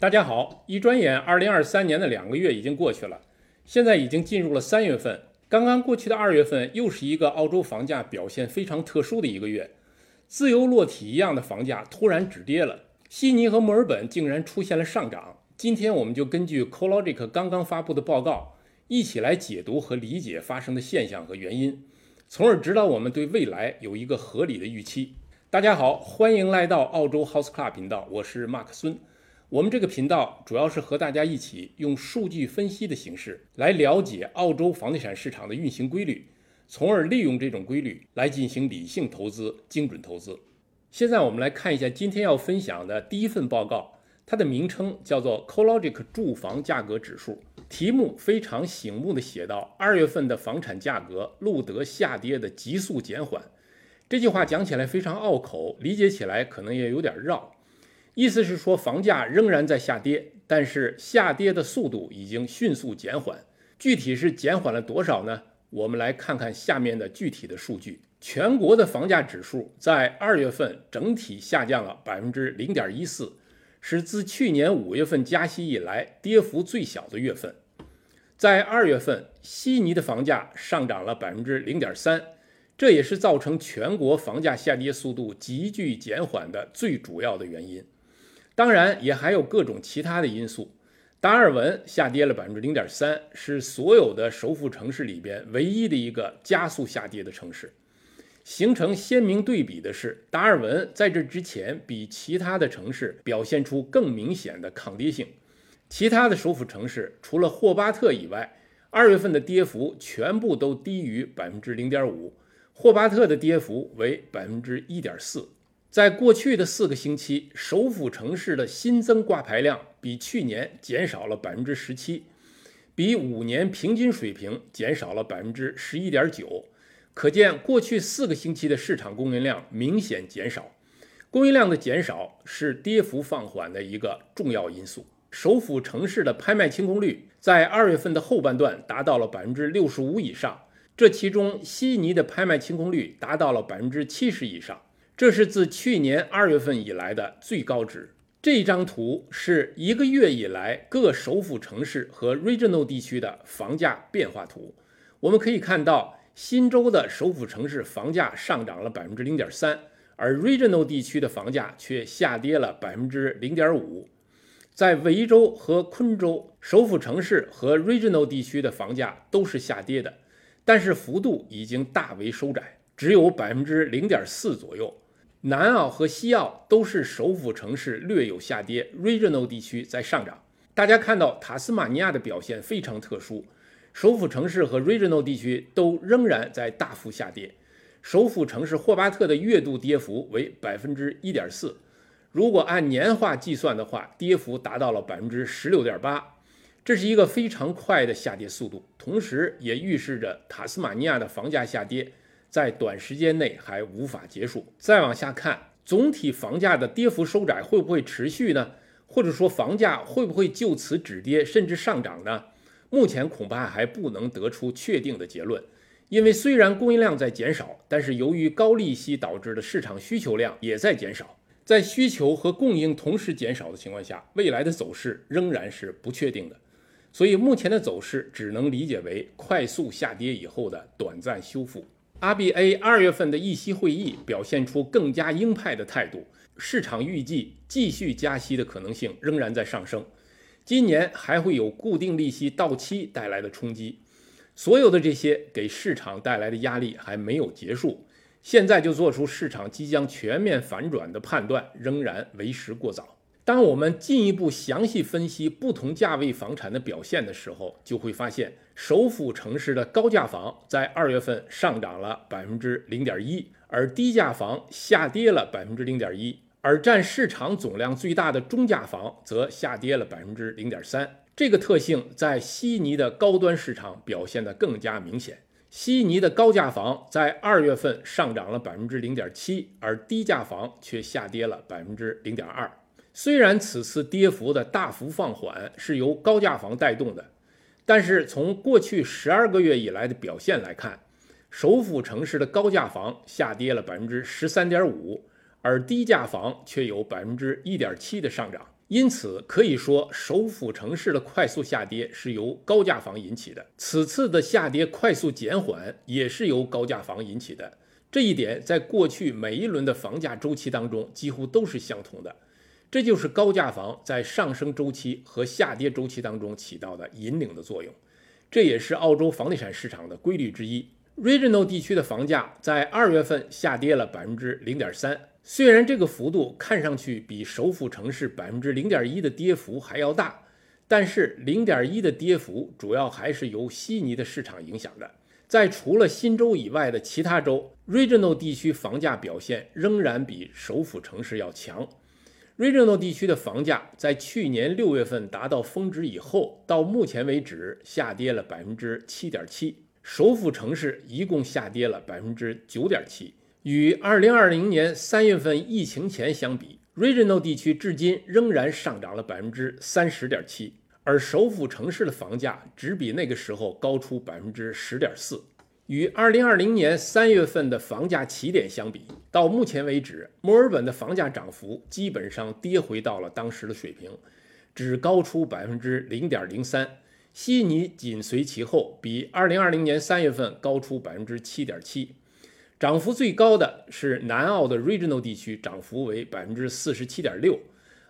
大家好，一转眼，二零二三年的两个月已经过去了，现在已经进入了三月份。刚刚过去的二月份又是一个澳洲房价表现非常特殊的一个月，自由落体一样的房价突然止跌了，悉尼和墨尔本竟然出现了上涨。今天我们就根据 CoLogic 刚刚发布的报告，一起来解读和理解发生的现象和原因，从而指导我们对未来有一个合理的预期。大家好，欢迎来到澳洲 House Club 频道，我是马克孙。我们这个频道主要是和大家一起用数据分析的形式来了解澳洲房地产市场的运行规律，从而利用这种规律来进行理性投资、精准投资。现在我们来看一下今天要分享的第一份报告，它的名称叫做 CoLogic 住房价格指数，题目非常醒目的写到二月份的房产价格录得下跌的急速减缓。这句话讲起来非常拗口，理解起来可能也有点绕。意思是说，房价仍然在下跌，但是下跌的速度已经迅速减缓。具体是减缓了多少呢？我们来看看下面的具体的数据。全国的房价指数在二月份整体下降了百分之零点一四，是自去年五月份加息以来跌幅最小的月份。在二月份，悉尼的房价上涨了百分之零点三，这也是造成全国房价下跌速度急剧减缓的最主要的原因。当然，也还有各种其他的因素。达尔文下跌了百分之零点三，是所有的首府城市里边唯一的一个加速下跌的城市。形成鲜明对比的是，达尔文在这之前比其他的城市表现出更明显的抗跌性。其他的首府城市除了霍巴特以外，二月份的跌幅全部都低于百分之零点五，霍巴特的跌幅为百分之一点四。在过去的四个星期，首府城市的新增挂牌量比去年减少了百分之十七，比五年平均水平减少了百分之十一点九。可见，过去四个星期的市场供应量明显减少。供应量的减少是跌幅放缓的一个重要因素。首府城市的拍卖清空率在二月份的后半段达到了百分之六十五以上，这其中悉尼的拍卖清空率达到了百分之七十以上。这是自去年二月份以来的最高值。这张图是一个月以来各首府城市和 regional 地区的房价变化图。我们可以看到，新州的首府城市房价上涨了百分之零点三，而 regional 地区的房价却下跌了百分之零点五。在维州和昆州，首府城市和 regional 地区的房价都是下跌的，但是幅度已经大为收窄，只有百分之零点四左右。南澳和西澳都是首府城市略有下跌，regional 地区在上涨。大家看到塔斯马尼亚的表现非常特殊，首府城市和 regional 地区都仍然在大幅下跌。首府城市霍巴特的月度跌幅为百分之一点四，如果按年化计算的话，跌幅达到了百分之十六点八，这是一个非常快的下跌速度，同时也预示着塔斯马尼亚的房价下跌。在短时间内还无法结束。再往下看，总体房价的跌幅收窄会不会持续呢？或者说房价会不会就此止跌甚至上涨呢？目前恐怕还不能得出确定的结论。因为虽然供应量在减少，但是由于高利息导致的市场需求量也在减少。在需求和供应同时减少的情况下，未来的走势仍然是不确定的。所以目前的走势只能理解为快速下跌以后的短暂修复。RBA 二月份的议息会议表现出更加鹰派的态度，市场预计继续加息的可能性仍然在上升。今年还会有固定利息到期带来的冲击，所有的这些给市场带来的压力还没有结束。现在就做出市场即将全面反转的判断，仍然为时过早。当我们进一步详细分析不同价位房产的表现的时候，就会发现，首府城市的高价房在二月份上涨了百分之零点一，而低价房下跌了百分之零点一，而占市场总量最大的中价房则下跌了百分之零点三。这个特性在悉尼的高端市场表现得更加明显。悉尼的高价房在二月份上涨了百分之零点七，而低价房却下跌了百分之零点二。虽然此次跌幅的大幅放缓是由高价房带动的，但是从过去十二个月以来的表现来看，首府城市的高价房下跌了百分之十三点五，而低价房却有百分之一点七的上涨。因此可以说，首府城市的快速下跌是由高价房引起的。此次的下跌快速减缓也是由高价房引起的。这一点在过去每一轮的房价周期当中几乎都是相同的。这就是高价房在上升周期和下跌周期当中起到的引领的作用。这也是澳洲房地产市场的规律之一。Regional 地区的房价在二月份下跌了百分之零点三。虽然这个幅度看上去比首府城市百分之零点一的跌幅还要大，但是零点一的跌幅主要还是由悉尼的市场影响的。在除了新州以外的其他州，Regional 地区房价表现仍然比首府城市要强。Regional 地区的房价在去年六月份达到峰值以后，到目前为止下跌了百分之七点七，首府城市一共下跌了百分之九点七。与2020年3月份疫情前相比，Regional 地区至今仍然上涨了百分之三十点七，而首府城市的房价只比那个时候高出百分之十点四。与2020年3月份的房价起点相比，到目前为止，墨尔本的房价涨幅基本上跌回到了当时的水平，只高出百分之零点零三。悉尼紧随其后，比2020年3月份高出百分之七点七。涨幅最高的是南澳的 Regional 地区，涨幅为百分之四十七点六，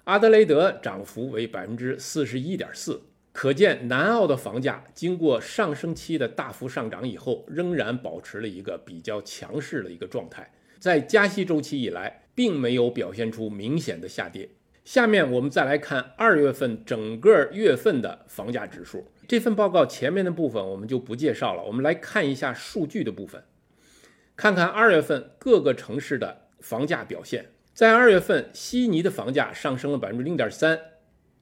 阿德雷德涨幅为百分之四十一点四。可见，南澳的房价经过上升期的大幅上涨以后，仍然保持了一个比较强势的一个状态，在加息周期以来，并没有表现出明显的下跌。下面我们再来看二月份整个月份的房价指数。这份报告前面的部分我们就不介绍了，我们来看一下数据的部分。看看二月份各个城市的房价表现。在二月份，悉尼的房价上升了百分之零点三，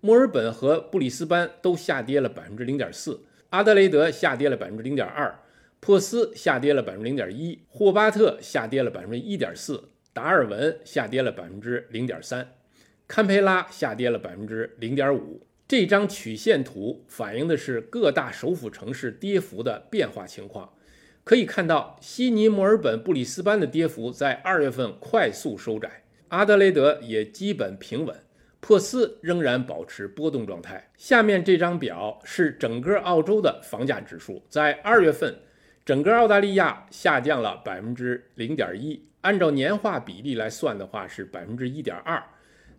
墨尔本和布里斯班都下跌了百分之零点四，阿德雷德下跌了百分之零点二，珀斯下跌了百分之零点一，霍巴特下跌了百分之一点四，达尔文下跌了百分之零点三，堪培拉下跌了百分之零点五。这张曲线图反映的是各大首府城市跌幅的变化情况。可以看到，悉尼、墨尔本、布里斯班的跌幅在二月份快速收窄，阿德雷德也基本平稳，珀斯仍然保持波动状态。下面这张表是整个澳洲的房价指数，在二月份，整个澳大利亚下降了百分之零点一，按照年化比例来算的话是百分之一点二。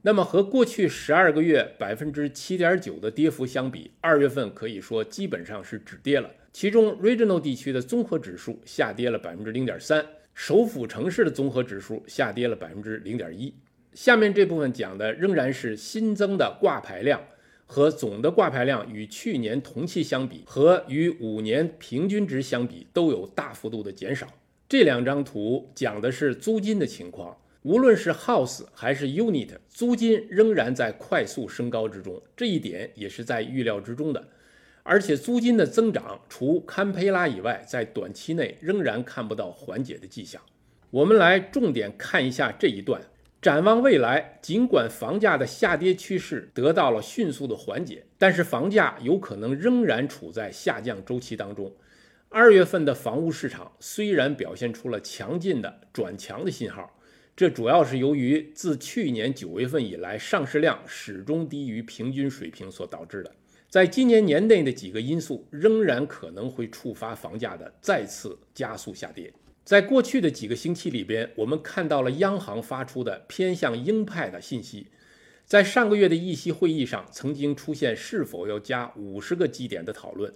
那么和过去十二个月百分之七点九的跌幅相比，二月份可以说基本上是止跌了。其中，Regional 地区的综合指数下跌了百分之零点三，首府城市的综合指数下跌了百分之零点一。下面这部分讲的仍然是新增的挂牌量和总的挂牌量与去年同期相比，和与五年平均值相比都有大幅度的减少。这两张图讲的是租金的情况，无论是 House 还是 Unit，租金仍然在快速升高之中，这一点也是在预料之中的。而且租金的增长，除堪培拉以外，在短期内仍然看不到缓解的迹象。我们来重点看一下这一段。展望未来，尽管房价的下跌趋势得到了迅速的缓解，但是房价有可能仍然处在下降周期当中。二月份的房屋市场虽然表现出了强劲的转强的信号，这主要是由于自去年九月份以来，上市量始终低于平均水平所导致的。在今年年内的几个因素仍然可能会触发房价的再次加速下跌。在过去的几个星期里边，我们看到了央行发出的偏向鹰派的信息。在上个月的议息会议上，曾经出现是否要加五十个基点的讨论。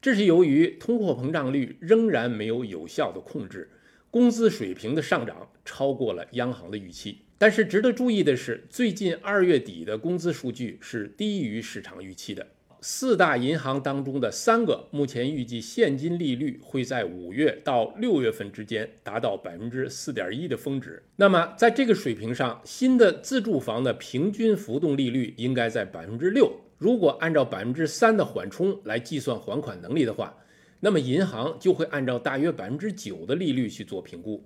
这是由于通货膨胀率仍然没有有效的控制，工资水平的上涨超过了央行的预期。但是值得注意的是，最近二月底的工资数据是低于市场预期的。四大银行当中的三个目前预计现金利率会在五月到六月份之间达到百分之四点一的峰值。那么在这个水平上，新的自住房的平均浮动利率应该在百分之六。如果按照百分之三的缓冲来计算还款能力的话，那么银行就会按照大约百分之九的利率去做评估。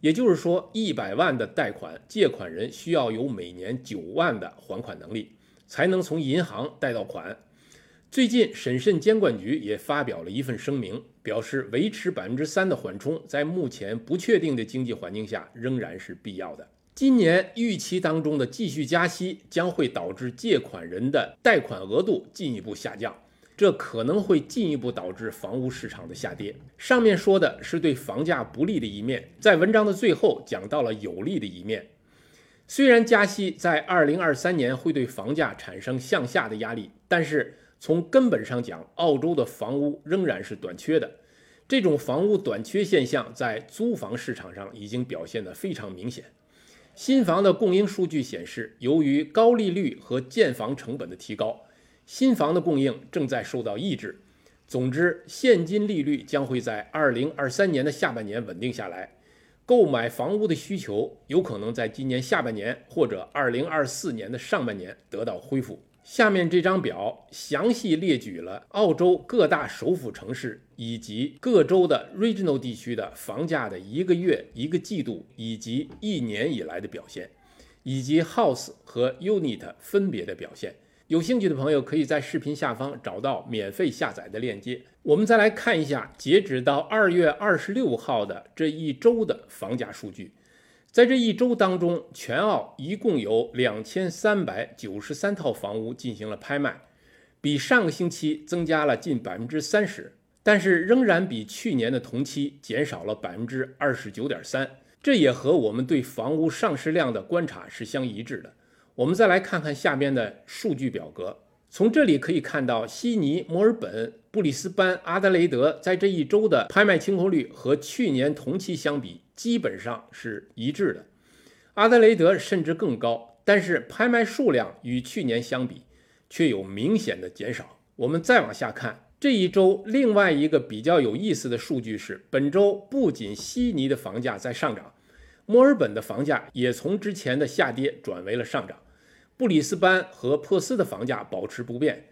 也就是说，一百万的贷款借款人需要有每年九万的还款能力，才能从银行贷到款。最近，审慎监管局也发表了一份声明，表示维持百分之三的缓冲，在目前不确定的经济环境下仍然是必要的。今年预期当中的继续加息将会导致借款人的贷款额度进一步下降，这可能会进一步导致房屋市场的下跌。上面说的是对房价不利的一面，在文章的最后讲到了有利的一面。虽然加息在2023年会对房价产生向下的压力，但是从根本上讲，澳洲的房屋仍然是短缺的。这种房屋短缺现象在租房市场上已经表现得非常明显。新房的供应数据显示，由于高利率和建房成本的提高，新房的供应正在受到抑制。总之，现金利率将会在2023年的下半年稳定下来，购买房屋的需求有可能在今年下半年或者2024年的上半年得到恢复。下面这张表详细列举了澳洲各大首府城市以及各州的 regional 地区的房价的一个月、一个季度以及一年以来的表现，以及 house 和 unit 分别的表现。有兴趣的朋友可以在视频下方找到免费下载的链接。我们再来看一下截止到二月二十六号的这一周的房价数据。在这一周当中，全澳一共有两千三百九十三套房屋进行了拍卖，比上个星期增加了近百分之三十，但是仍然比去年的同期减少了百分之二十九点三。这也和我们对房屋上市量的观察是相一致的。我们再来看看下边的数据表格，从这里可以看到，悉尼、墨尔本、布里斯班、阿德雷德在这一周的拍卖清空率和去年同期相比。基本上是一致的，阿德雷德甚至更高，但是拍卖数量与去年相比却有明显的减少。我们再往下看，这一周另外一个比较有意思的数据是，本周不仅悉尼的房价在上涨，墨尔本的房价也从之前的下跌转为了上涨，布里斯班和珀斯的房价保持不变。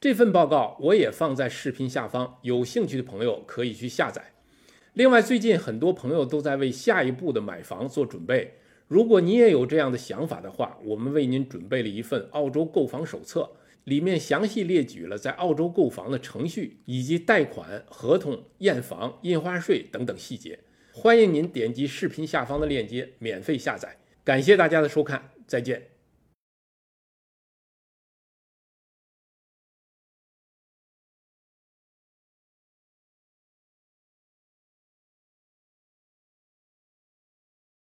这份报告我也放在视频下方，有兴趣的朋友可以去下载。另外，最近很多朋友都在为下一步的买房做准备。如果你也有这样的想法的话，我们为您准备了一份澳洲购房手册，里面详细列举了在澳洲购房的程序以及贷款、合同、验房、印花税等等细节。欢迎您点击视频下方的链接免费下载。感谢大家的收看，再见。